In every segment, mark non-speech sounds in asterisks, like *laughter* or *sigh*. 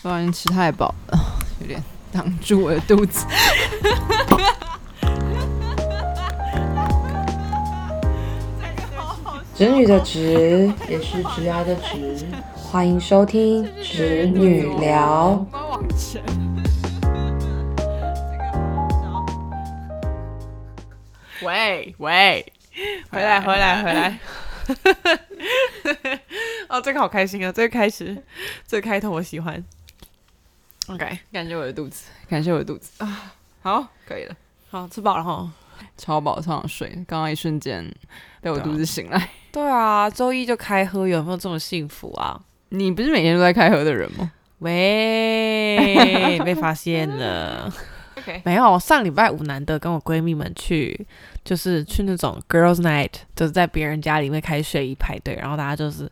不小心吃太饱了，*sighs* 有点挡住我的肚子。*laughs* 侄女的侄也是直牙的直，欢迎收听 *laughs* 侄女聊。*laughs* 喂喂，回来回来回来！哦，这个好开心啊！这个开始，这个开头我喜欢。OK，感谢我的肚子，感谢我的肚子啊！好，可以了，好吃饱了哈，超饱，超想睡。刚刚一瞬间被我肚子醒来。对啊，周一就开喝，有没有这么幸福啊？你不是每天都在开喝的人吗？喂，*laughs* 被发现了。OK，没有，上礼拜五难得跟我闺蜜们去。就是去那种 girls night，就是在别人家里面开睡衣派对，然后大家就是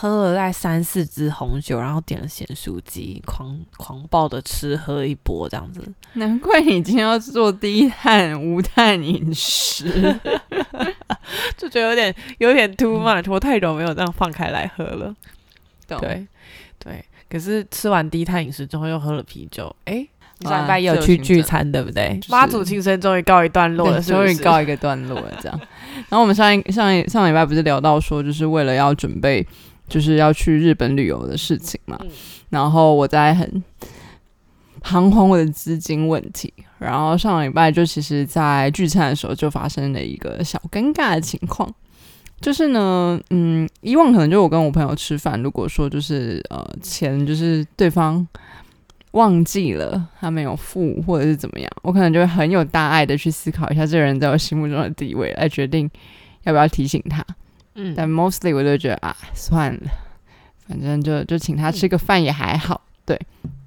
喝了大概三四支红酒，然后点了咸酥鸡，狂狂暴的吃喝一波这样子。难怪你今天要做低碳无碳饮食，*laughs* 就觉得有点有点 too much。我太久没有这样放开来喝了。对对，可是吃完低碳饮食之后又喝了啤酒，哎。上礼拜有去聚餐，对不对？妈祖庆生终于告一段落了，终于告一个段落了。这样，然后我们上一上一上礼拜不是聊到说，就是为了要准备，就是要去日本旅游的事情嘛。然后我在很彷徨我的资金问题。然后上礼拜就其实，在聚餐的时候就发生了一个小尴尬的情况，就是呢，嗯，以往可能就我跟我朋友吃饭，如果说就是呃钱就是对方。忘记了他没有付，或者是怎么样，我可能就会很有大爱的去思考一下这个人在我心目中的地位，来决定要不要提醒他。嗯，但 mostly 我就觉得啊，算了，反正就就请他吃个饭也还好。对，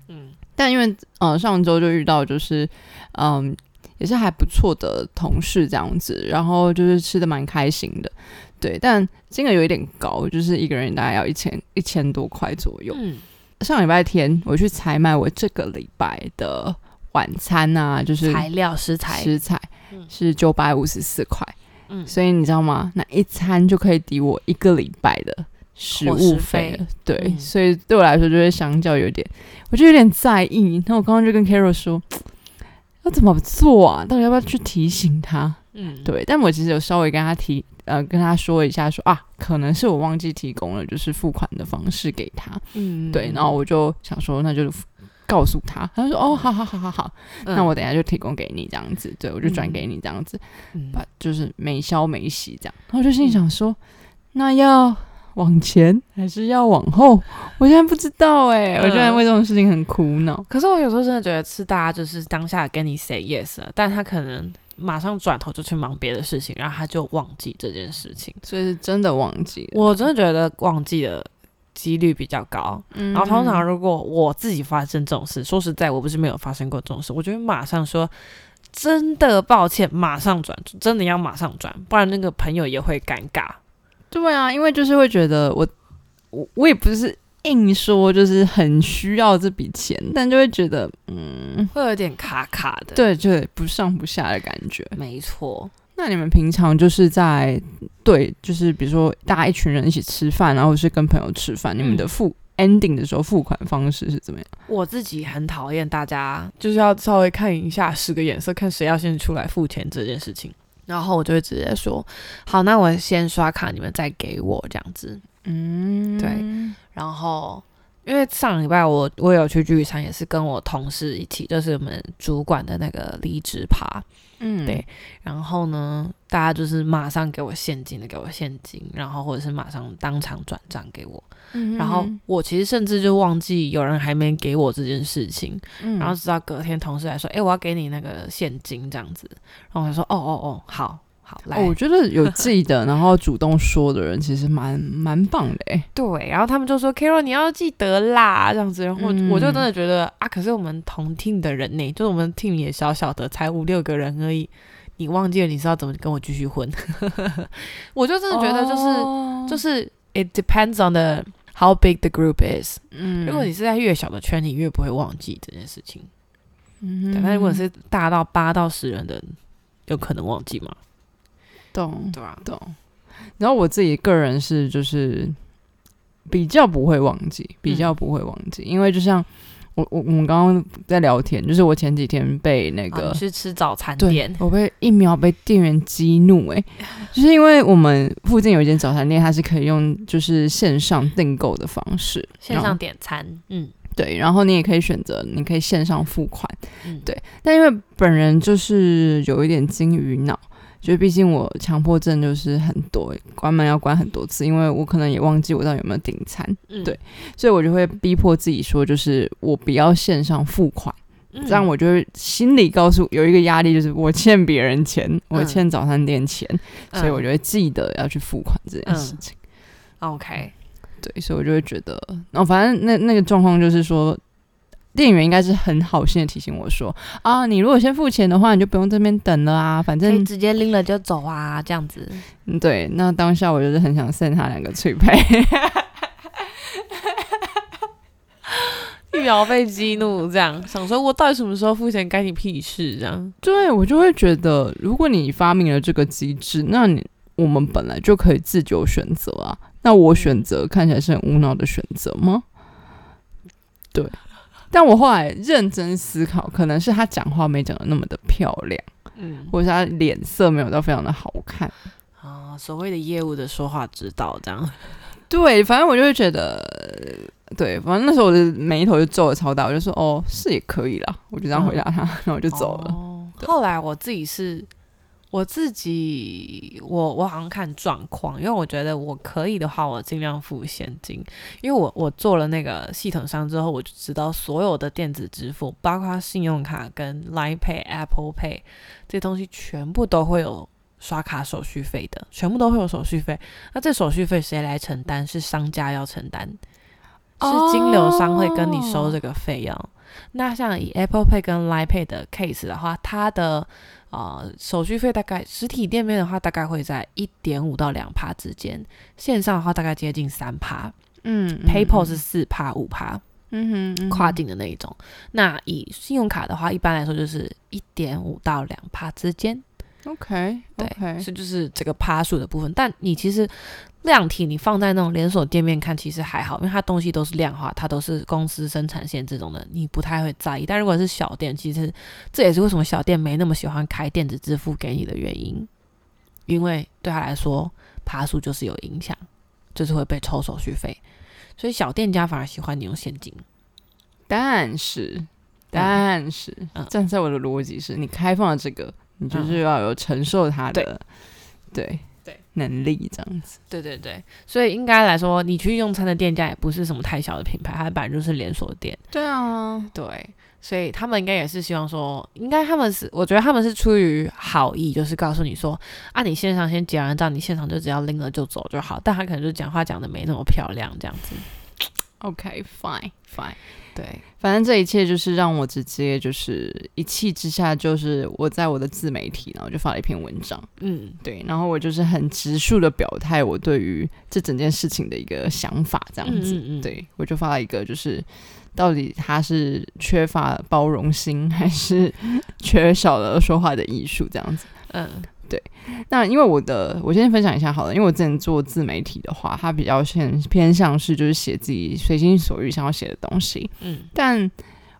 嗯，但因为呃上周就遇到就是嗯也是还不错的同事这样子，然后就是吃的蛮开心的。对，但金额有一点高，就是一个人大概要一千一千多块左右。嗯。上礼拜天我去采买我这个礼拜的晚餐啊，就是材料食材食材是九百五十四块，嗯，所以你知道吗？那一餐就可以抵我一个礼拜的食物费了。对，所以对我来说就会相较有点，我就有点在意。那我刚刚就跟 Carol 说，要怎么做啊？到底要不要去提醒他？嗯，对。但我其实有稍微跟他提。呃，跟他说一下，说啊，可能是我忘记提供了，就是付款的方式给他。嗯，对，然后我就想说，那就告诉他。他说，哦，好好好好好，那我等下就提供给你这样子。对，我就转给你这样子，把就是没消没息这样。然后我就心想说，那要往前还是要往后？我现在不知道哎，我现在为这种事情很苦恼。可是我有时候真的觉得是大家就是当下跟你 say yes 了，但他可能。马上转头就去忙别的事情，然后他就忘记这件事情，所以是真的忘记。我真的觉得忘记的几率比较高。然后通常如果我自己发生这种事，说实在，我不是没有发生过这种事，我就会马上说真的抱歉，马上转，真的要马上转，不然那个朋友也会尴尬。对啊，因为就是会觉得我我我也不是。硬说就是很需要这笔钱，但就会觉得嗯，会有点卡卡的，对对，不上不下的感觉。没错。那你们平常就是在对，就是比如说大家一群人一起吃饭，然后是跟朋友吃饭，你们的付 ending 的时候付款方式是怎么样？我自己很讨厌大家就是要稍微看一下十个眼色，看谁要先出来付钱这件事情，然后我就会直接说好，那我先刷卡，你们再给我这样子。嗯，对。然后，因为上礼拜我我有去聚餐，也是跟我同事一起，就是我们主管的那个离职趴。嗯，对。然后呢，大家就是马上给我现金的，给我现金，然后或者是马上当场转账给我。嗯。然后我其实甚至就忘记有人还没给我这件事情。嗯。然后直到隔天同事来说：“哎，我要给你那个现金，这样子。”然后我就说：“哦哦哦，好。”哦，我觉得有记得，*laughs* 然后主动说的人其实蛮蛮棒的哎。对，然后他们就说：“Carol，你要记得啦，这样子。”然后我就真的觉得啊，可是我们同 team 的人呢，就是我们 team 也小小的，才五六个人而已。你忘记了你是要怎么跟我继续混？*laughs* 我就真的觉得就是就是，it depends on the how big the group is。嗯，如果你是在越小的圈，你越不会忘记这件事情。嗯，但如果是大到八到十人的，有可能忘记吗？懂对啊，懂。然后我自己个人是就是比较不会忘记，比较不会忘记，因为就像我我我们刚刚在聊天，就是我前几天被那个、去吃早餐店，，我被一秒被店员激怒哎、就是因为我们附近有一间早餐店，它是可以用就是线上订购的方式，线上点餐，嗯。对，然后你也可以选择，你可以线上付款，嗯，对。但因为本人就是有一点金鱼脑，就毕竟我强迫症就是很多，关门要关很多次，因为我可能也忘记我到底有没有订餐，嗯对所以我就会逼迫自己说，就是我不要线上付款，嗯这样我就会心里告诉有一个压力，就是我欠别人钱，我嗯欠早餐店钱，所以我嗯就会记得要去付款这件事情。OK，对，所以我就会觉得，然后反正那那个状况就是说，店员应该是很好心的提醒我说啊，你如果先付钱的话，你就不用这边等了啊，反正可以直接拎了就走啊，这样子。嗯对。那当下我就是很想 send 他两个脆配，一秒被激怒，这样想说，我到底什么时候付钱，干你屁事？这样，对我就会觉得，如果你发明了这个机制，那你我们本来就可以自由选择啊。那我选择看起来是很无脑的选择吗？对，但我后来认真思考，可能是他讲话没讲的那么的漂亮。嗯，或者是他脸色没有到非常的好看。啊，所谓的业务的说话指导，这样。对，反正我就会觉得，对，反正那时候我的眉头就皱的超大，我就说哦，是也可以啦，我就这样回答他，然后我就走了。哦后来我自己是，我自己，我我好像看状况，因为我觉得我可以的话，我尽量付现金，因为我我做了那个系统商之后，我就知道所有的电子支付，包括信用卡跟 Line Pay、Apple Pay 这些东西，全部都会有。刷卡手续费的，全部都会有手续费。那这手续费谁来承担？是商家要承担，是金流商会跟你收这个费用。那像以 Apple Pay 跟 Line Pay 的 case 的话，它的呃手续费大概实体店面的话，大概会在一点五到两趴之间，线上的话大概接近三趴嗯，PayPal 是四趴五趴，嗯哼跨境的那一种。那以信用卡的话，一般来说就是一点五到两趴之间。OK 对 OK，这就是这个趴数的部分。但你其实量体你放在那种连锁店面看，其实还好，因为它东西都是量化，它都是公司生产线这种的，你不太会在意。但如果是小店，其实这也是为什么小店没那么喜欢开电子支付给你的原因，因为对他来说爬数就是有影响，就是会被抽手续费，所以小店家反而喜欢你用现金。但是但是嗯。站在我的逻辑是，你开放了这个，你就是要有承受它的对。对能力这样子。对对对，所以应该来说，你去用餐的店家也不是什么太小的品牌，它本来就是连锁店。对啊，对，所以他们应该也是希望说，应该他们是，我觉得他们是出于好意，就是告诉你说，啊，你线上先结完账，你现场就只要拎了就走就好。但他可能就讲话讲的没那么漂亮，这样子。OK fine fine。对，反正这一切就是让我直接就是一气之下，就是我在我的自媒体，然后就发了一篇文章，嗯。对，然后我就是很直述的表态我对于这整件事情的一个想法，这样子，嗯嗯嗯。对我就发了一个就是到底他是缺乏包容心，还是缺少了说话的艺术这样子。嗯那因为我的，我先分享一下好了，因为我之前做自媒体的话，它比较偏偏向是就是写自己随心所欲想要写的东西，嗯，但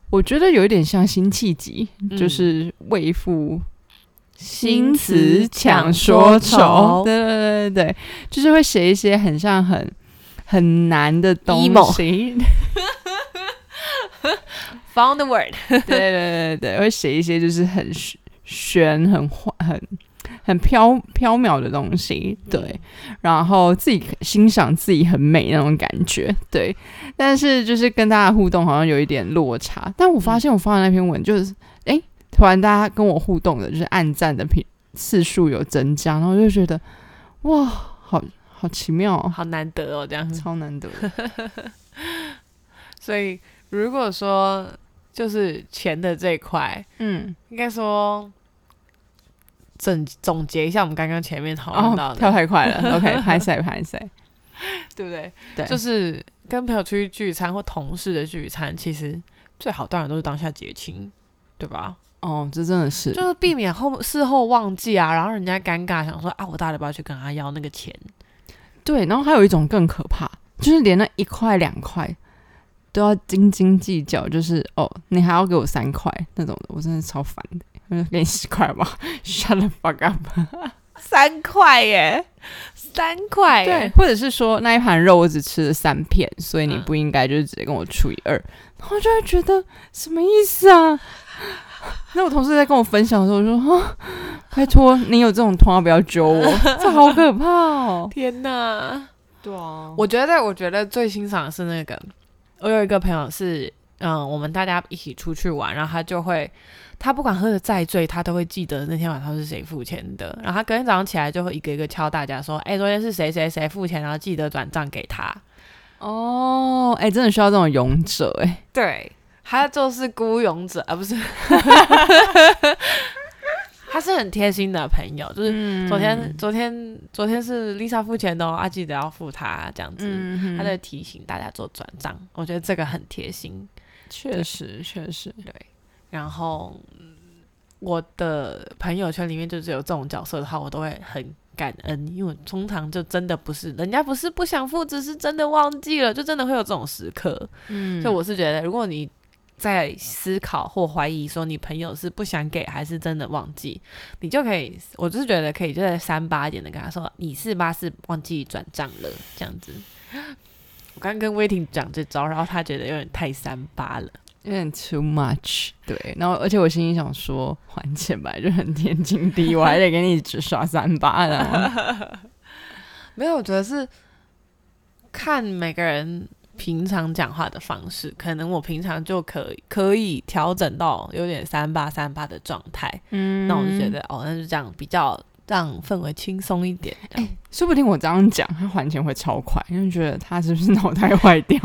我觉得有一点像辛弃疾，嗯就是为赋新词词强强说说愁愁。对对对对对，就是会写一些很像很很难的东西。*laughs* found the word，对对对对对，会写一些就是很玄玄、很幻、很很飘飘渺的东西。对，然后自己欣赏自己很美那种感觉。对，但是就是跟大家互动好像有一点落差。但我发现我发的那篇文就是，哎、突然大家跟我互动的，就是暗赞的频次数有增加，然后我就觉得哇，好好奇妙哦，好难得哦，这样。超难得。所以如果说就是钱的这一块，嗯，应该说。总总结一下我们刚刚前面讨论到跳太快了。*laughs* OK，拍谁拍谁，*laughs* 对不对？对，就是跟朋友出去聚餐或同事的聚餐，其实最好当然都是当下结清，对吧？哦，这真的是就是避免后事后忘记啊，然后人家尴尬，想说啊，我到底要不要去跟他要那个钱？对，然后还有一种更可怕，就是连那一块两块都要斤斤计较，就是哦，你还要给我三块那种的，我真的超烦的。给你十块吧，shut the fuck up。*laughs* 三块耶，三块对，或者是说那一盘肉我只吃了三片，所以你嗯不应该就是直接跟我除以二，然后就会觉得什么意思啊？*laughs* 那我同事在跟我分享的时候，我说啊，拜托你有这种通话不要揪我，*laughs* 这好可怕哦。天哪！对啊，我觉得，我觉得最欣赏的是那个，我有一个朋友是，嗯，我们大家一起出去玩，然后他就会，他不管喝的再醉，他都会记得那天晚上是谁付钱的，然后他隔天早上起来就会一个一个敲大家说，哎、昨天是谁谁谁付钱，然后记得转账给他。哦，哎、真的需要这种勇者哎、对，他就是孤勇者，啊，不是，*laughs* 他是很贴心的朋友，就是嗯。昨天、昨天昨天是 Lisa 付钱的哦，啊，记得要付他这样子。嗯他在提醒大家做转账，我觉得这个很贴心。确实确实，然后嗯我的朋友圈里面就是有这种角色的话，我都会很感恩，因为我通常就真的不是人家不是不想付，只是真的忘记了，就真的会有这种时刻。嗯所以我是觉得，如果你在思考或怀疑说你朋友是不想给还是真的忘记，你就可以，我就是觉得可以，就在三八一点的跟他说，你是八是忘记转账了这样子。*gasps* 我刚跟威霆讲这招，然后他觉得有点太三八了。有点 too much，对，然后而且我心里想说，还钱吧就很天经地义，我还得给你只刷三八的，*laughs* 没有，我觉得是看每个人平常讲话的方式，可能我平常就可以可以调整到有点三八三八的状态，嗯那我就觉得哦，那就这样比较让氛围轻松一点。这样说不定我这样讲，他还钱会超快，因为觉得他是不是脑袋坏掉？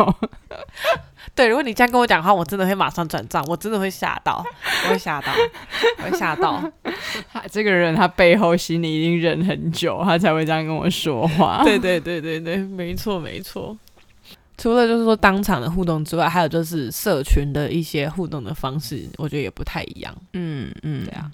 对，如果你这样跟我讲话，我真的会马上转账，我真的会吓到，我会吓到，我会吓到。*laughs* 他这个人他背后心里一定忍很久，他才会这样跟我说话。对对对对对，没错没错。除了就是说当场的互动之外，还有就是社群的一些互动的方式，我觉得也不太一样。嗯嗯，对啊。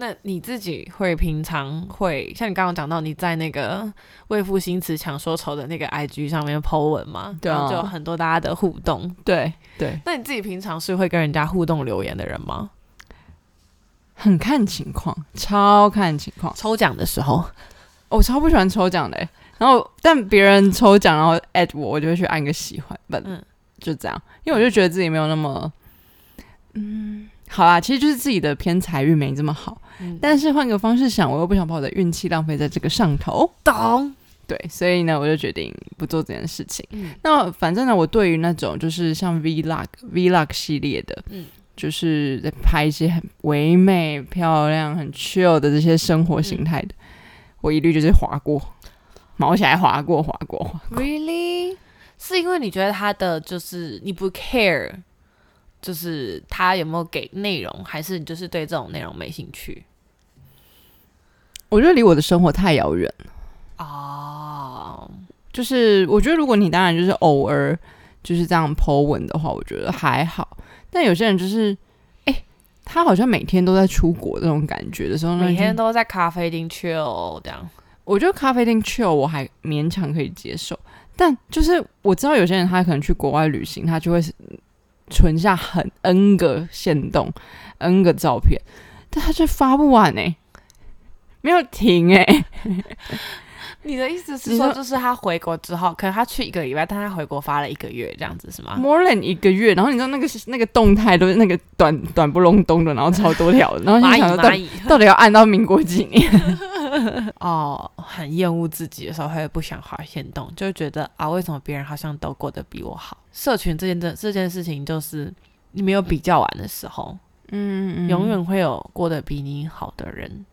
那你自己会平常会像你刚刚讲到你在那个为赋新词强说愁的那个 IG 上面 po 文嘛，对啊然后就有很多大家的互动。对对，那你自己平常是会跟人家互动留言的人吗？很看情况，超看情况。抽奖的时候，我超不喜欢抽奖的欸、然后但别人抽奖然后 at 我，我就会去按个喜欢，不、嗯就这样，因为我就觉得自己没有那么，嗯，好啦，其实就是自己的偏财运没这么好，嗯但是换个方式想，我又不想把我的运气浪费在这个上头，懂。对，所以呢，我就决定不做这件事情。嗯那反正呢，我对于那种就是像 vlog vlog 系列的，嗯就是在拍一些很唯美、漂亮、很 chill 的这些生活形态的，我一律就是划过，毛起来划过，划过，划过 Really？是因为你觉得他的就是你不 care，就是他有没有给内容，还是你就是对这种内容没兴趣？我觉得离我的生活太遥远了。哦，就是我觉得，如果你当然就是偶尔就是这样 Po 文的话，我觉得还好。但有些人就是，哎、他好像每天都在出国这种感觉的时候，每天都在咖啡厅 chill 这样。我觉得咖啡厅 chill 我还勉强可以接受，但就是我知道有些人他可能去国外旅行，他就会存下很 N 个线动、N 个照片，但他却发不完哎、没有停哎、你的意思是说说，就是他回国之后，可能他去一个礼拜，但他回国发了一个月，这样子是吗？more than 一个月，然后你知道那个那个动态都是那个短短不隆咚的，然后超多条的，然后蚂蚁你想说到底到底要按到民国几年？*laughs* 哦，很厌恶自己的时候会不想滑线动，就会觉得啊，为什么别人好像都过得比我好？社群这件这这件事情，就是你没有比较完的时候，嗯永远会有过得比你好的人。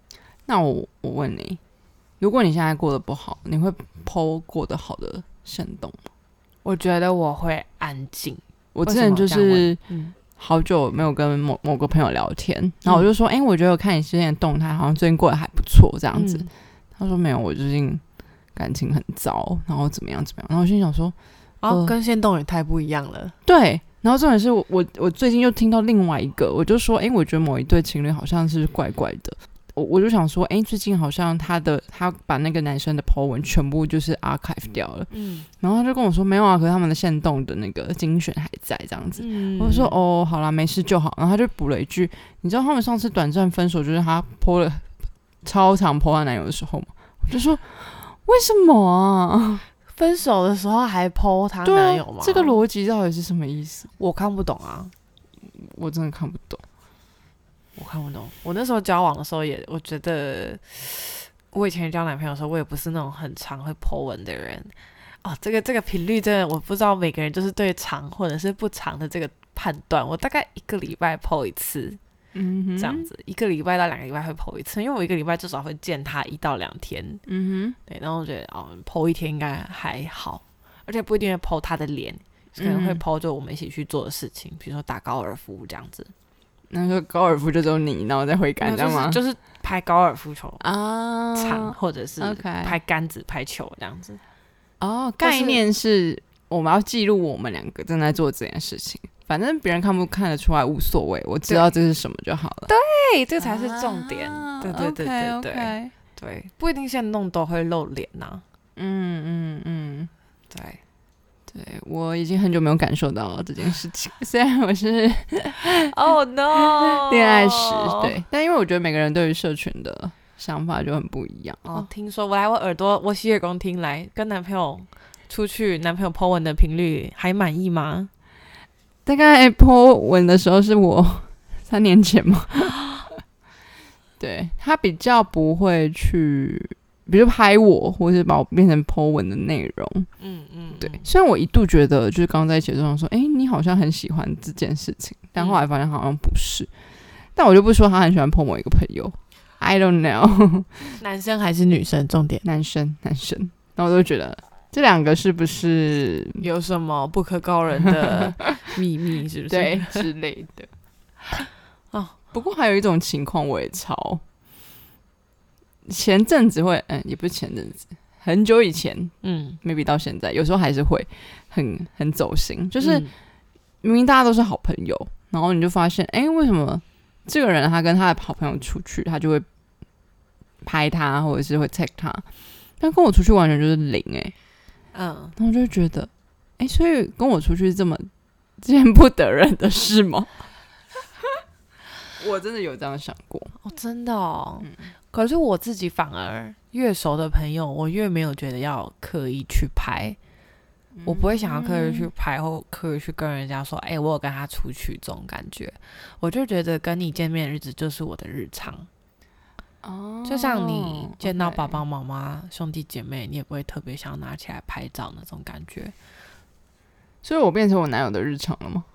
那我我问你，如果你现在过得不好，你会剖过得好的行动吗？我觉得我会安静。我之前就是嗯，好久没有跟某某个朋友聊天，然后我就说，哎、我觉得我看你之前的动态，好像最近过得还不错，这样子。嗯他说没有，我最近感情很糟，然后怎么样怎么样。然后我心想说，哦，呃跟现动也太不一样了。对。然后重点是我我我最近又听到另外一个，我就说，哎、我觉得某一对情侣好像是怪怪的。我我就想说，哎、最近好像他的他把那个男生的 po 文全部就是 archive 掉了，嗯然后他就跟我说没有啊，可是他们的线动的那个精选还在这样子。嗯我就说哦，好啦，没事就好。然后他就补了一句，你知道他们上次短暂分手，就是他 po 了超长 po 她男友的时候吗？我就说为什么啊？*laughs* 分手的时候还 PO 他对男友吗？啊，这个逻辑到底是什么意思？我看不懂啊，我真的看不懂。我看不懂。我那时候交往的时候也，我觉得我以前交男朋友的时候，我也不是那种很常会 Po 文的人。哦，这个这个频率真的，我不知道每个人就是对长或者是不长的这个判断。我大概一个礼拜 Po 一次，嗯这样。子，一个礼拜到两个礼拜会 Po 一次，因为我一个礼拜至少会见他一到两天。嗯哼对，然后我觉得哦，PO 一天应该还好，而且不一定会 PO 他的脸，可能会嗯 PO 就我们一起去做的事情，比如说打高尔夫这样子。哼，那个高尔夫就只有你，然后再挥杆，没这样吗？就是就是拍高尔夫球啊场，或者是拍杆子、拍球这样子。哦，概念是我们要记录我们两个正在做这件事情，反正别人看不看得出来无所谓，我知道这是什么就好了。对，这才是重点。啊对对对对对对，不一定现在弄都会露脸呐、嗯嗯嗯，对，对我已经很久没有感受到这件事情，*laughs* 虽然我是哦、*laughs* no，*laughs* 恋爱时，对，但因为我觉得每个人对于社群的想法就很不一样。哦，听说我来我耳朵，我洗耳恭听来，跟男朋友出去，男朋友 po 文的频率还满意吗？大概 po 文的时候是我三年前嘛，对他比较不会去，比如拍我，或是把我变成 po 文的内容。嗯嗯，对，虽然我一度觉得就是刚刚在一起的时候说，哎、你好像很喜欢这件事情，但后来发现好像不是。但我就不说他很喜欢 po 某一个朋友，I don't know，*laughs* 男生还是女生？重点男生男生，那我就觉得这两个是不是有什么不可告人的秘密？是不是？*laughs* 对之类的。*laughs* 哦，不过还有一种情况我也超，前阵子会，嗯，也不是前阵子，很久以前嗯，，maybe 到现在，有时候还是会很很走心，就是嗯。明明大家都是好朋友，然后你就发现，哎、为什么这个人他跟他的好朋友出去，他就会拍他，或者是会 take 他，但跟我出去完全就是零、哎，嗯，然后我就会觉得，哎、所以跟我出去是这么见不得人的事吗？我真的有这样想过，哦，真的哦。可是我自己反而越熟的朋友，我越没有觉得要刻意去拍，我不会想要刻意去拍或刻意去跟人家说，哎、我有跟他出去这种感觉。我就觉得跟你见面的日子就是我的日常，哦就像你见到爸爸妈妈、兄弟姐妹，你也不会特别想要拿起来拍照那种感觉。所以我变成我男友的日常了吗？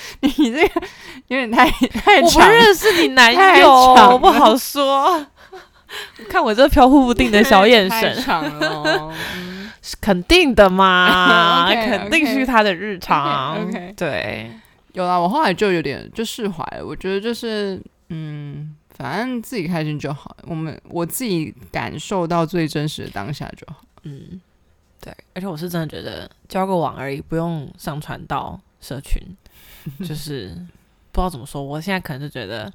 *laughs* 你这个有点太太我不，认识你男太友，我不好说。看我这飘忽不定的小眼太神，是肯定的嘛 *laughs* OK，肯定是他的日常。OK，OK 对，有啦，我后来就有点就释怀了。我觉得就是，嗯，反正自己开心就好。我们我自己感受到最真实的当下就好。嗯，对，而且我是真的觉得交个网而已，不用上传到社群，*laughs* 就是不知道怎么说。我现在可能就觉得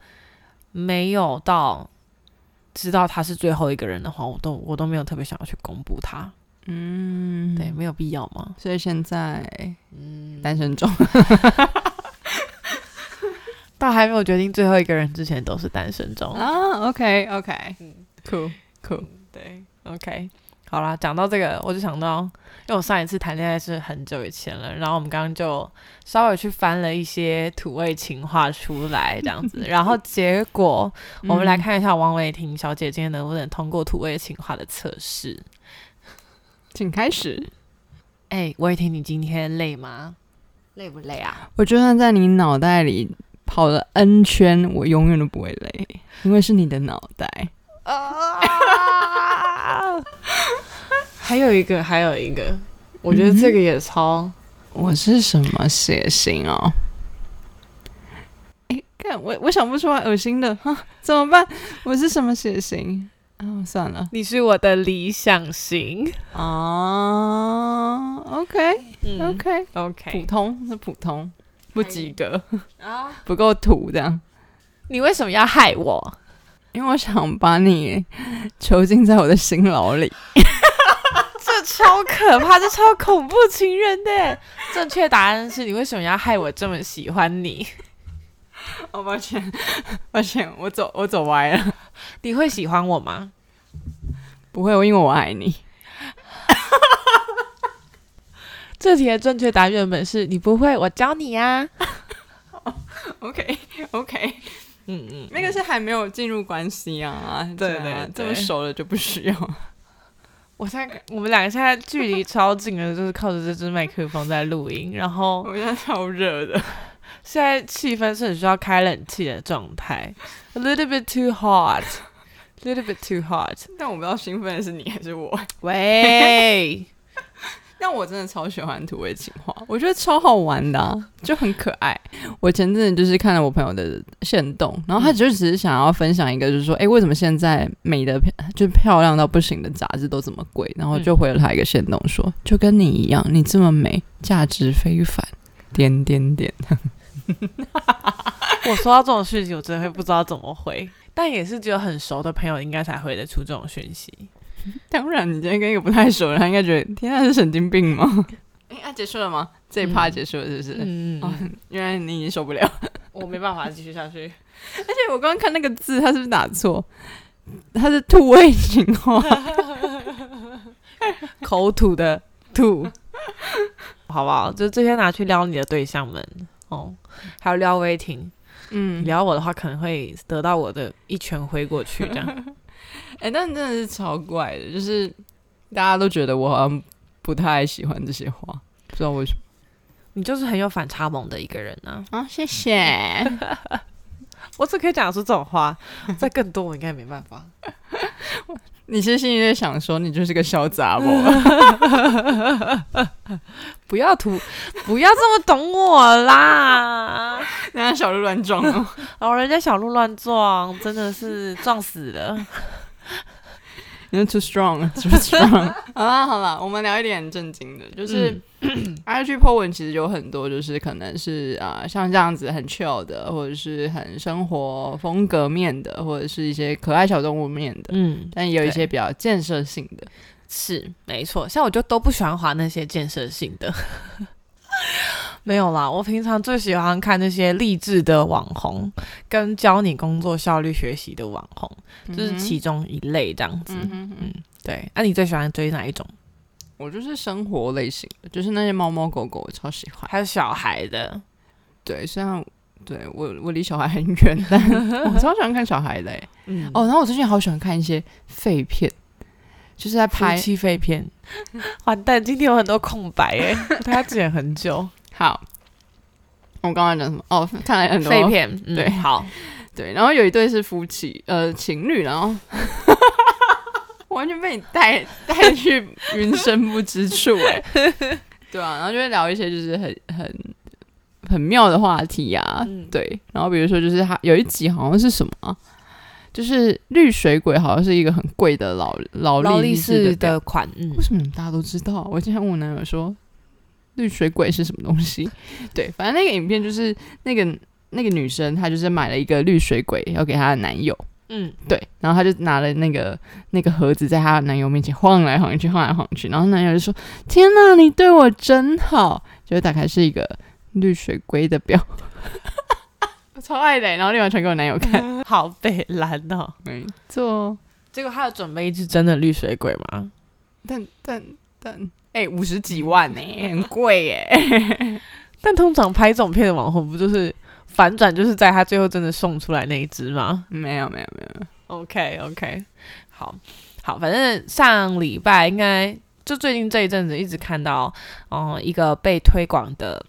没有到知道他是最后一个人的话，我都我都没有特别想要去公布他。嗯，对，。没有必要嘛。所以现在嗯，单身中，*laughs* 到还没有决定最后一个人之前，都是单身中。啊 OK，OK，cool，cool，，对，OK，好啦，讲到这个，我就想到，因为我上一次谈恋爱是很久以前了，然后我们刚刚就稍微去翻了一些土味情话出来，这样子，*laughs* 然后结果我们来看一下王伟婷小姐今天能不能通过土味情话的测试。请开始。哎、伟婷，你今天累吗？累不累啊？我就算在你脑袋里跑了 N 圈，我永远都不会累，因为是你的脑袋。啊！*laughs* 还有一个，还有一个，我觉得这个也超。我是什么血型哦？哎、看我我想不出来，恶心的哈，*laughs* 怎么办？我是什么血型？啊、算了你是我的理想型。啊。OK 嗯 OK，普 OK 普通是普通，不及格，啊，*laughs* 不够土这样。你为什么要害我？因为我想把你囚禁在我的心牢里。*laughs* 这超可怕，这超恐怖情人的。正确答案是你为什么要害我这么喜欢你？*laughs* 哦，抱歉，*laughs* 抱歉，我走，我走歪了。你会喜欢我吗？不会，因为我爱你。这题的正确答案原本是你不会，我教你呀。*laughs* OK，OK，嗯嗯，那个是还没有进入关系啊。对对，这么熟了就不需要。我现在我们两个现在距离超近的，就是靠着这支麦克风在录音。然后 *laughs* 我现在超热的，*laughs* 现在气氛是很需要开冷气的状态，a little bit too hot，little bit too hot。但我不知道兴奋的是你还是我。喂。但我真的超喜欢土味情话，我觉得超好玩的，就很可爱。我前阵子就是看了我朋友的线动，然后他就只是想要分享一个，就是说，哎，为什么现在美的就漂亮到不行的杂志都这么贵？然后就回了他一个线动，说，就跟你一样，你这么美，价值非凡，点点点。*laughs* 我收到这种讯息，我真的会不知道怎么回，但也是只有很熟的朋友应该才回得出这种讯息。*laughs* 当然，你今天跟一个不太熟的人，应该觉得天啊是神经病吗？*laughs* 哎啊，结束了吗？这一趴结束了是不是？嗯嗯。原来你已经受不了，*laughs* 我没办法继续下去。而且我刚刚看那个字，他是不是打错？他是吐味情话，口吐的吐，好不好？就这些拿去撩你的对象们哦，还有撩威霆。嗯，撩我的话，可能会得到我的一拳挥过去，这样。哎，但真的是超怪的，就是大家都觉得我好像不太喜欢这些话，不知道为什么。你就是很有反差萌的一个人呢。啊，谢谢。*laughs* 我只可以讲出这种话，再更多我应该没办法。*laughs* 你是心里在想说，你就是个小杂 *laughs* 毛。不要图，不要这么懂我啦！人家小鹿乱撞哦，人家小鹿乱撞，真的是撞死了。你 too strong，too *laughs* strong。好了好了，我们聊一点正经的，就是 *clears throat* IG po 文其实有很多，就是可能是啊像这样子很 chill 的，或者是很生活风格面的，或者是一些可爱小动物面的，嗯，但也有一些比较建设性的，是没错。像我就都不喜欢滑那些建设性的。*laughs* 没有啦，我平常最喜欢看那些励志的网红，跟教你工作效率学习的网红，就是其中一类这样子。嗯嗯，对。那你最喜欢追哪一种？我就是生活类型的，就是那些猫猫狗狗，我超喜欢。还有小孩的，对，虽然对我我离小孩很远，但我超喜欢看小孩的。嗯哦，然后我最近好喜欢看一些废片，就是在拍夫妻废片。*laughs* 完蛋，今天有很多空白 *laughs* 哎，他剪很久。好，我刚刚讲什么？哦，看来很多废片。*laughs* 对，好，*laughs* 对。然后有一对是夫妻，呃，情侣，然后 *laughs* 完全被你带带去云深不知处，哎，对啊。然后就会聊一些就是很很很妙的话题啊，对。然后比如说，就是他有一集好像是什么，就是绿水鬼，好像是一个很贵的劳劳力士的款。嗯为什么大家都知道？我今天问我男友说。绿水鬼是什么东西？对，反正那个影片就是那个那个女生，她就是买了一个绿水鬼要给她的男友。嗯，对，然后她就拿了那个那个盒子，在她的男友面前晃来晃去，晃来晃去，然后男友就说：“天哪，你对我真好。”就打开是一个绿水龟的表，我 *laughs* 超爱的。然后立马传给我男友看，*laughs* 好被蓝哦，没错。结果他有准备一只真的绿水鬼吗？但但但。哎，五十几万呢，很贵耶。*laughs* 但通常拍这种片的网红，不就是反转，就是在他最后真的送出来那一只吗？没有，没有，没有。OK OK，好，好，反正上礼拜应该就最近这一阵子一直看到，嗯，一个被推广的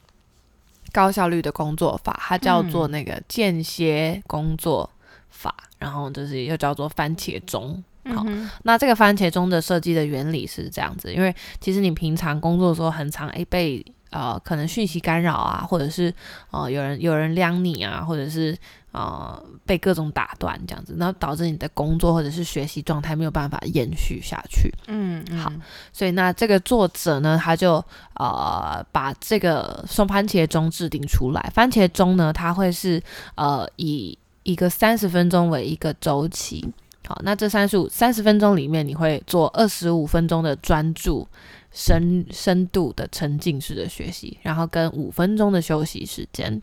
高效率的工作法，它叫做那个间歇工作法，然后就是又叫做番茄钟。好，那这个番茄钟的设计的原理是这样子，因为其实你平常工作的时候很常诶被呃可能讯息干扰啊，或者是呃有人有人撩你啊，或者是呃被各种打断这样子，那导致你的工作或者是学习状态没有办法延续下去。嗯，好，所以那这个作者呢，他就呃把这个送番茄钟制定出来，番茄钟呢，它会是呃以一个三十分钟为一个周期。好，那这三十五三十分钟里面，你会做二十五分钟的专注、深深度的沉浸式的学习，然后跟五分钟的休息时间。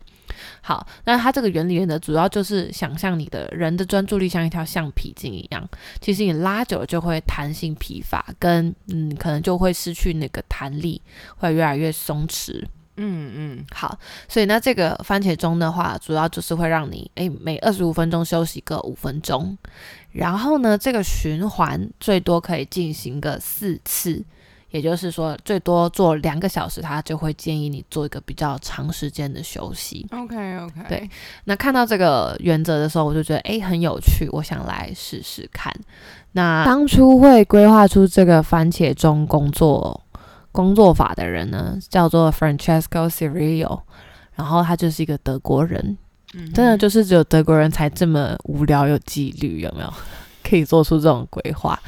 好，那它这个原理呢，主要就是想象你的人的专注力像一条橡皮筋一样，其实你拉久了就会弹性疲乏，跟嗯，可能就会失去那个弹力，会越来越松弛。嗯嗯，好，所以那这个番茄钟的话，主要就是会让你诶每二十五分钟休息个五分钟，然后呢，这个循环最多可以进行个四次，也就是说最多做两个小时，他就会建议你做一个比较长时间的休息。OK OK，对，那看到这个原则的时候，我就觉得诶很有趣，我想来试试看。那当初会规划出这个番茄钟工作。工作法的人呢，叫做 Francesco Cirillo，然后他就是一个德国人，真的就是只有德国人才这么无聊有纪律，有没有？可以做出这种规划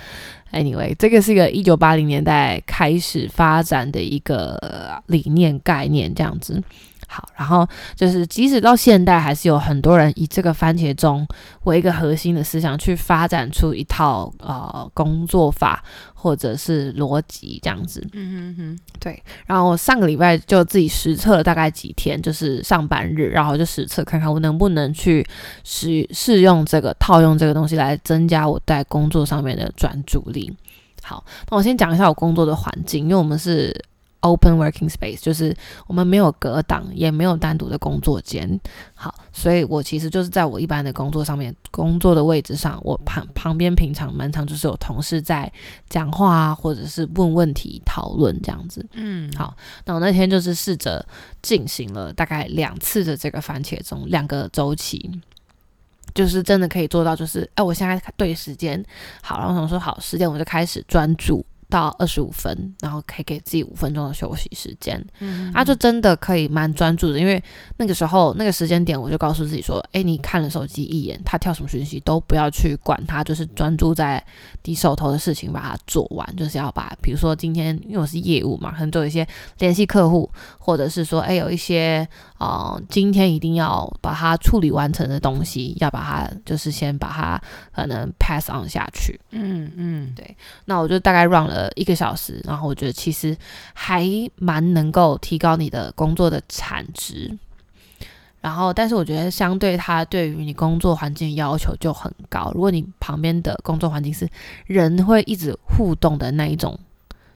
？Anyway，这个是一个一九八零年代开始发展的一个理念概念，这样子。好，然后就是即使到现代，还是有很多人以这个番茄钟为一个核心的思想，去发展出一套呃工作法或者是逻辑这样子。嗯哼哼，对。然后我上个礼拜就自己实测了大概几天，就是上班日，然后就实测看看我能不能去试试用这个套用这个东西来增加我在工作上面的专注力。好，那我先讲一下我工作的环境，因为我们是。Open working space 就是我们没有隔挡，也没有单独的工作间。好，所以我其实就是在我一般的工作上面，工作的位置上，我旁旁边平常蛮常就是有同事在讲话啊，或者是问问题、讨论这样子。嗯，好，那我那天就是试着进行了大概两次的这个番茄钟，两个周期，就是真的可以做到，就是哎，我现在对时间好，然后想说好十点我就开始专注。到二十五分，然后可以给自己五分钟的休息时间，嗯，啊，就真的可以蛮专注的，因为那个时候那个时间点，我就告诉自己说，哎，你看了手机一眼，他跳什么讯息都不要去管他，就是专注在你手头的事情，把它做完，就是要把，比如说今天因为我是业务嘛，可能都有一些联系客户，或者是说，哎，有一些啊，今天一定要把它处理完成的东西，要把它就是先把它可能 pass on 下去，嗯嗯，对，那我就大概 run 了。一个小时，然后我觉得其实还蛮能够提高你的工作的产值，然后但是我觉得相对它对于你工作环境要求就很高。如果你旁边的工作环境是人会一直互动的那一种，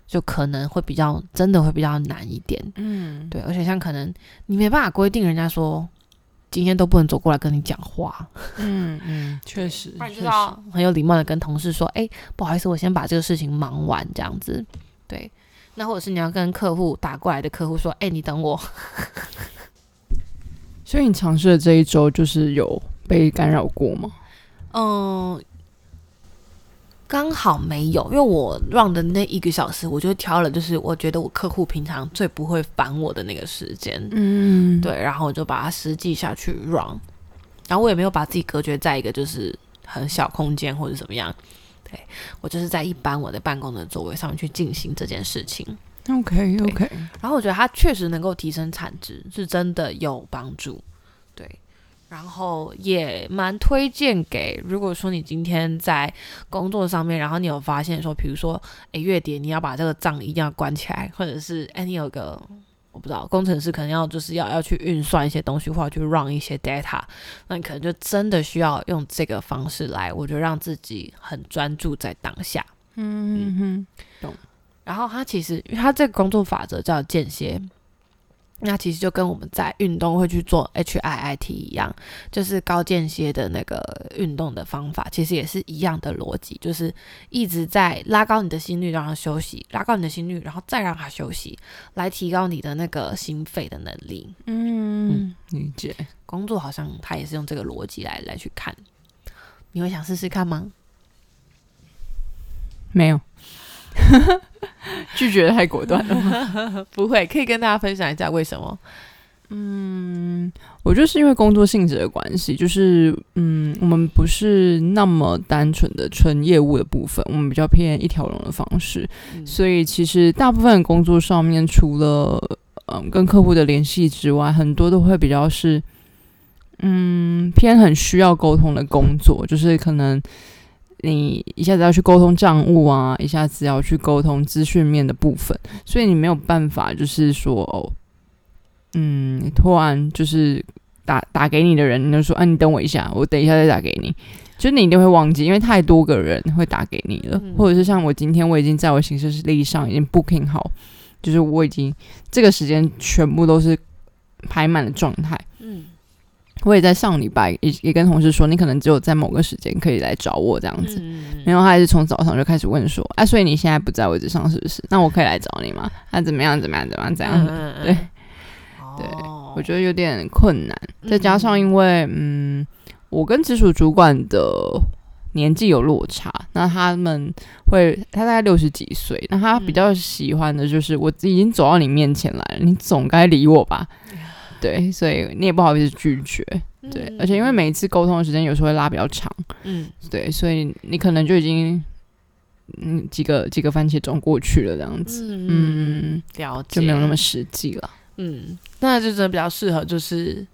就可能会比较真的会比较难一点。嗯，对，而且像可能你没办法规定人家说。今天都不能走过来跟你讲话。嗯嗯，确实，你知道很有礼貌的跟同事说：“哎，不好意思，我先把这个事情忙完。”这样子，对。那或者是你要跟客户打过来的客户说：“哎，你等我。*laughs* ”所以你尝试的这一周就是有被干扰过吗？嗯。刚好没有，因为我 run 的那一个小时，我就挑了，就是我觉得我客户平常最不会烦我的那个时间，嗯，对，然后我就把它实际下去 run，然后我也没有把自己隔绝在一个就是很小空间或者怎么样，对我就是在一般我的办公的座位上面去进行这件事情，OK OK，然后我觉得它确实能够提升产值，是真的有帮助，对。然后也蛮推荐给，如果说你今天在工作上面，然后你有发现说，比如说，诶，月底你要把这个账一定要关起来，或者是，哎，你有个我不知道，工程师可能要就是要要去运算一些东西，或者去 run 一些 data，那你可能就真的需要用这个方式来，我觉得让自己很专注在当下。嗯哼，懂。然后他其实，因为他这个工作法则叫间歇。那其实就跟我们在运动会去做 H I I T 一样，就是高间歇的那个运动的方法，其实也是一样的逻辑，就是一直在拉高你的心率，让它休息，拉高你的心率，然后再让它休息，来提高你的那个心肺的能力。嗯，理解。工作好像他也是用这个逻辑来来去看，你会想试试看吗？没有。*laughs* 拒绝的太果断了吗，*laughs* 不会，可以跟大家分享一下为什么？嗯，我觉得是因为工作性质的关系，就是嗯，我们不是那么单纯的纯业务的部分，我们比较偏一条龙的方式，所以其实大部分工作上面，除了嗯跟客户的联系之外，很多都会比较是嗯偏很需要沟通的工作，就是可能你一下子要去沟通账务啊，一下子要去沟通资讯面的部分，所以你没有办法就是说哦，嗯，突然就是打打给你的人，你就说啊，你等我一下，我等一下再打给你。就你一定会忘记，因为太多个人会打给你了，或者是像我今天我已经在我行事历上已经 booking 好，就是我已经这个时间全部都是排满的状态。嗯，我也在上礼拜也也跟同事说，你可能只有在某个时间可以来找我这样子。然后他还是从早上就开始问说，哎，所以你现在不在位置上是不是？那我可以来找你吗？那怎么样？怎么样？怎么样？怎样？对，对，我觉得有点困难，再加上因为嗯。我跟直属主管的年纪有落差，那他们会，他大概六十几岁，那他比较喜欢的就是我已经走到你面前来了，你总该理我吧？*laughs* 对，所以你也不好意思拒绝，对，而且因为每一次沟通的时间有时候会拉比较长，嗯，对，所以你可能就已经嗯几个几个番茄钟过去了这样子，嗯，了解，就没有那么实际了，嗯，那就真的比较适合就是。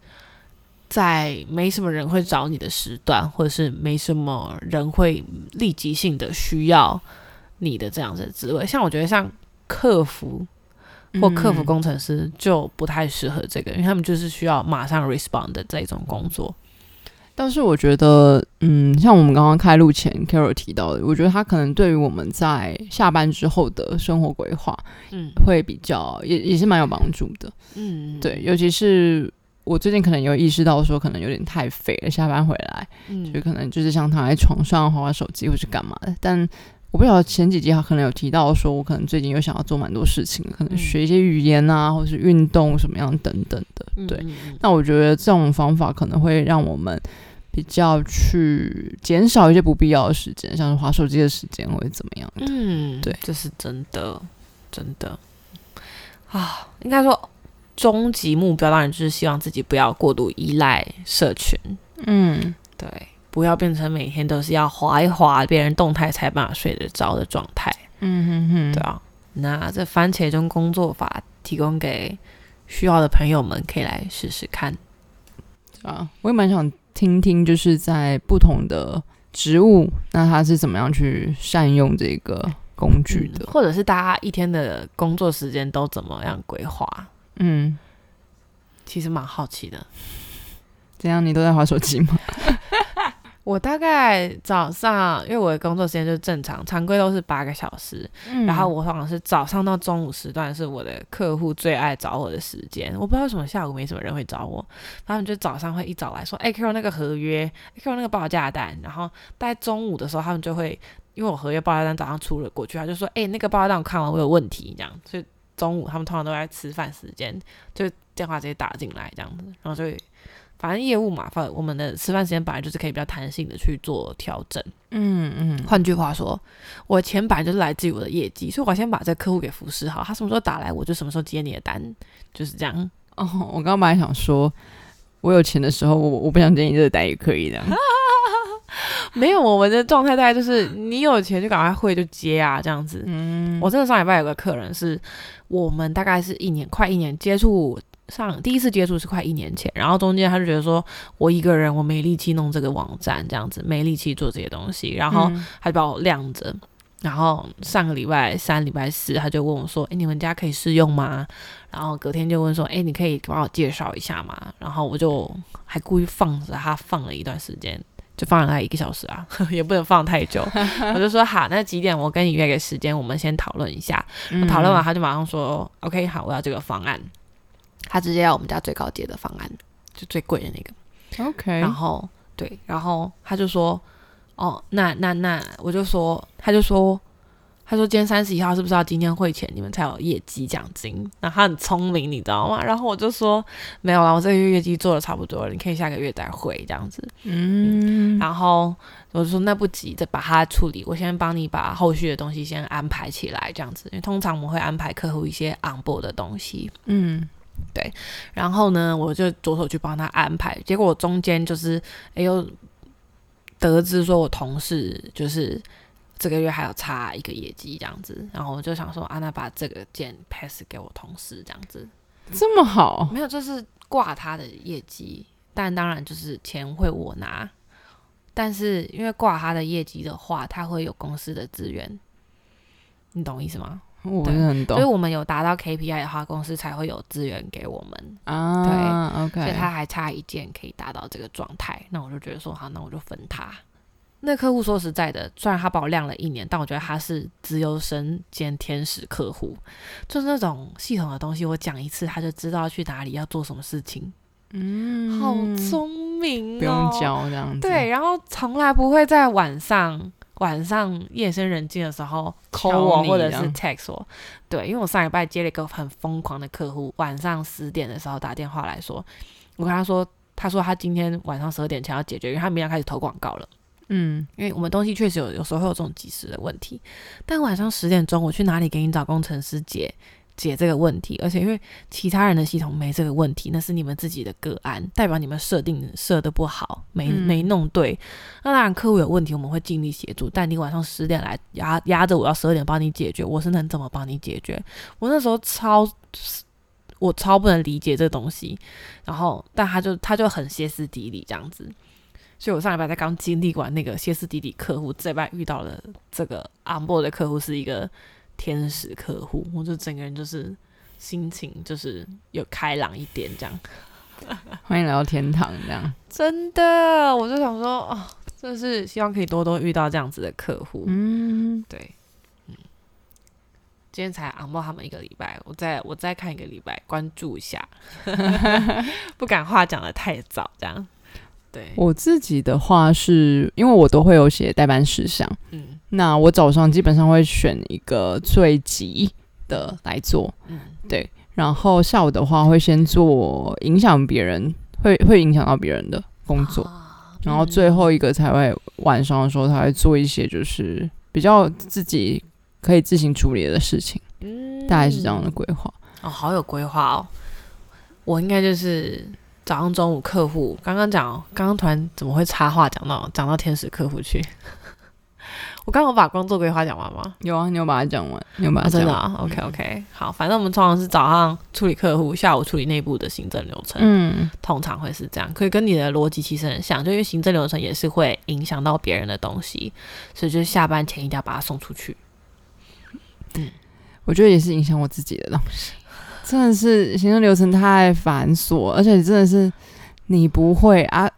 在没什么人会找你的时段，或者是没什么人会立即性的需要你的这样子的职位，像我觉得像客服或客服工程师就不太适合这个，因为他们就是需要马上 respond 的这种工作。但是我觉得，嗯，像我们刚刚开录前 Carol 提到的，我觉得他可能对于我们在下班之后的生活规划，嗯，会比较也也是蛮有帮助的。嗯，对，尤其是。我最近可能有意识到说，可能有点太肥了。下班回来，就可能就是想躺在床上划划手机或是干嘛的。但我不晓得前几集他可能有提到说，我可能最近又想要做蛮多事情，可能学一些语言啊，或是运动什么样等等的。对，那我觉得这种方法可能会让我们比较去减少一些不必要的时间，像是划手机的时间或者怎么样的。嗯，对，这是真的，真的啊，应该说。终极目标当然就是希望自己不要过度依赖社群，嗯，对，不要变成每天都是要划一划别人动态才办法睡得着的状态，嗯哼哼，对啊，那这番茄钟工作法提供给需要的朋友们可以来试试看，啊，我也蛮想听听，就是在不同的职务，那他是怎么样去善用这个工具的，或者是大家一天的工作时间都怎么样规划？嗯，其实蛮好奇的，怎样？你都在划手机吗？我大概早上，因为我的工作时间就是正常，常规都是八个小时。然后我通常是早上到中午时段是我的客户最爱找我的时间。我不知道为什么下午没什么人会找我，他们就早上会一早来说：“哎，Q 那个合约，Q 那个报价单。”然后在中午的时候，他们就会因为我合约报价单早上出了过去，他就说：“哎，那个报价单我看完，我有问题。”这样，所以。中午他们通常都在吃饭时间，就电话直接打进来这样子，然后就反正业务嘛，反正我们的吃饭时间本来就是可以比较弹性的去做调整。嗯嗯。换句话说，我钱本来就是来自于我的业绩，所以我先把这个客户给服侍好，他什么时候打来，我就什么时候接你的单，就是这样。哦，我刚刚本来想说，我有钱的时候，我我不想接你这个单也可以的。*laughs* 没有，我们的状态大概就是你有钱就赶快会就接啊，这样子。嗯，我真的上礼拜有个客人是，我们大概是一年快一年接触上第一次接触是快一年前，然后中间他就觉得说我一个人我没力气弄这个网站这样子，没力气做这些东西，然后他就把我晾着。然后上个礼拜三、礼拜四他就问我说：“哎，你们家可以试用吗？”然后隔天就问说：“哎，你可以帮我介绍一下吗？”然后我就还故意放着他放了一段时间。就放了他一个小时啊，*laughs* 也不能放太久。*laughs* 我就说好，那几点我跟你约个时间，我们先讨论一下。讨论完，他就马上说 OK，好，我要这个方案。他直接要我们家最高阶的方案，就最贵的那个。OK。然后对，然后他就说哦，那那那，我就说，他就说。他说：“今天三十一号是不是要今天汇钱，你们才有业绩奖金？”那他很聪明，你知道吗？然后我就说：“没有啦，我这个月业绩做的差不多了，你可以下个月再汇这样子。”嗯，然后我就说：“那不急，再把它处理，我先帮你把后续的东西先安排起来，这样子。因为通常我们会安排客户一些 on board 的东西。”嗯，对。然后呢，我就着手去帮他安排。结果中间就是哎呦，得知说我同事就是。这个月还要差一个业绩这样子，然后我就想说，啊，那把这个件 pass 给我同事这样子，这么好？没有，就是挂他的业绩，但当然就是钱会我拿，但是因为挂他的业绩的话，他会有公司的资源，你懂意思吗？我很懂所以我们有达到 KPI 的话，公司才会有资源给我们。啊。对 OK，所以他还差一件可以达到这个状态，那我就觉得说好，那我就分他。那客户说实在的，虽然他把我晾了一年，但我觉得他是自由身兼天使客户，就是那种系统的东西，我讲一次他就知道去哪里要做什么事情，嗯，好聪明、哦，不用教这样子。对，，然后从来不会在晚上晚上夜深人静的时候 call 我或者是 text 我。对，因为我上礼拜接了一个很疯狂的客户，晚上十点的时候打电话来说，我跟他说，他说他今天晚上十二点前要解决，因为他明天要开始投广告了。嗯，因为我们东西确实有有时候会有这种及时的问题，但晚上十点钟我去哪里给你找工程师解解这个问题？而且因为其他人的系统没这个问题，那是你们自己的个案，代表你们设定设的不好，没嗯没弄对。那当然客户有问题，我们会尽力协助，但你晚上十点来压压着我要十二点帮你解决，我是能怎么帮你解决？我那时候超。我超不能理解这东西，然后但他就他就很歇斯底里这样子，所以我上礼拜才刚经历完那个歇斯底里客户，这礼拜遇到了这个 on board 的客户是一个天使客户，我就整个人就是心情就是有开朗一点这样。*laughs* 欢迎来到天堂，这样。真的，我就想说，哦，真的是希望可以多多遇到这样子的客户。嗯，对，嗯，今天才昂 n 他们一个礼拜，我再我再看一个礼拜，关注一下，*laughs* 不敢话讲的太早，这样。对，我自己的话是因为我都会有写代办事项，嗯。那我早上基本上会选一个最急的来做，嗯。对，然后下午的话会先做影响别人，会会影响到别人的工作，啊然后最后一个才会晚上的时候才会做一些就是比较自己可以自行处理的事情，嗯。大概是这样的规划。哦，好有规划哦。我应该就是早上、中午客户，刚刚讲，刚刚突然怎么会插话讲到讲到天使客户去？*laughs* 我刚刚有把工作规划讲完吗？有啊，你有把它讲完，你有把它啊，真讲完。的啊，OK OK，好，反正我们通常是早上处理客户，下午处理内部的行政流程，嗯，通常会是这样，可以跟你的逻辑其实很像，就因为行政流程也是会影响到别人的东西，所以就是下班前一定要把它送出去。我觉得也是影响我自己的东西，真的是行政流程太繁琐，而且真的是你不会啊，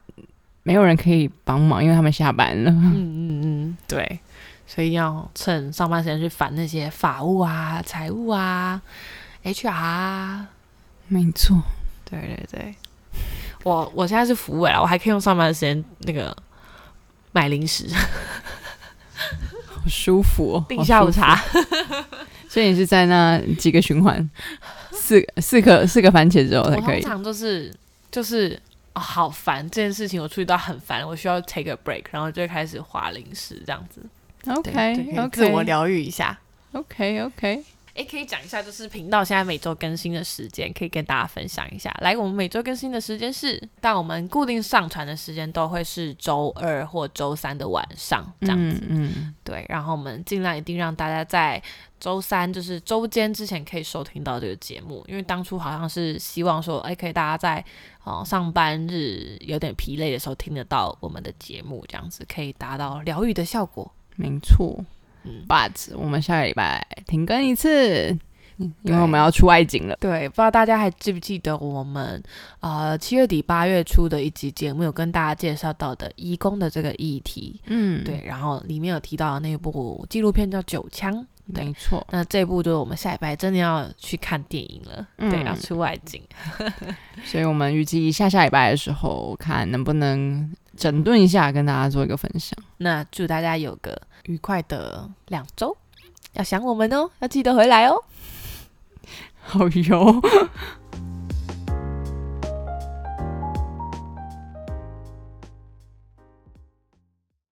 没有人可以帮忙，因为他们下班了。嗯嗯嗯，对，所以要趁上班时间去烦那些法务啊、财务啊、HR 啊。没错，对对对，我我现在是服委了，我还可以用上班的时间那个买零食、*laughs* 好舒服哦，*laughs* 订。下午茶。所以你是在那几个循环，*laughs* 四四个四个番茄之后才可以。我通常都是就是。哦，好烦这件事情，我处理到很烦，我需要 take a break，然后就开始划零食这样子，OK OK，自我疗愈一下。OK OK，诶，可以讲一下，就是频道现在每周更新的时间，可以跟大家分享一下。来，我们每周更新的时间是，但我们固定上传的时间都会是周二或周三的晚上这样子。嗯嗯，对，然后我们尽量一定让大家在周三，就是周间之前可以收听到这个节目，因为当初好像是希望说，哎，可以大家在哦上班日有点疲累的时候听得到我们的节目，这样子可以达到疗愈的效果。没错。嗯 But 我们下个礼拜停更一次，因为我们要出外景了。对，不知道大家还记不记得我们呃七月底八月初的一集节目有跟大家介绍到的义工的这个议题，嗯，对，然后里面有提到的那部纪录片叫《九枪》，没错。那这部就是我们下礼拜真的要去看电影了，对，嗯要出外景。*laughs* 所以我们预计下下礼拜的时候，看能不能整顿一下，跟大家做一个分享。*laughs* 那祝大家有个愉快的两周，要想我们哦，要记得回来哦。*laughs* 好哟。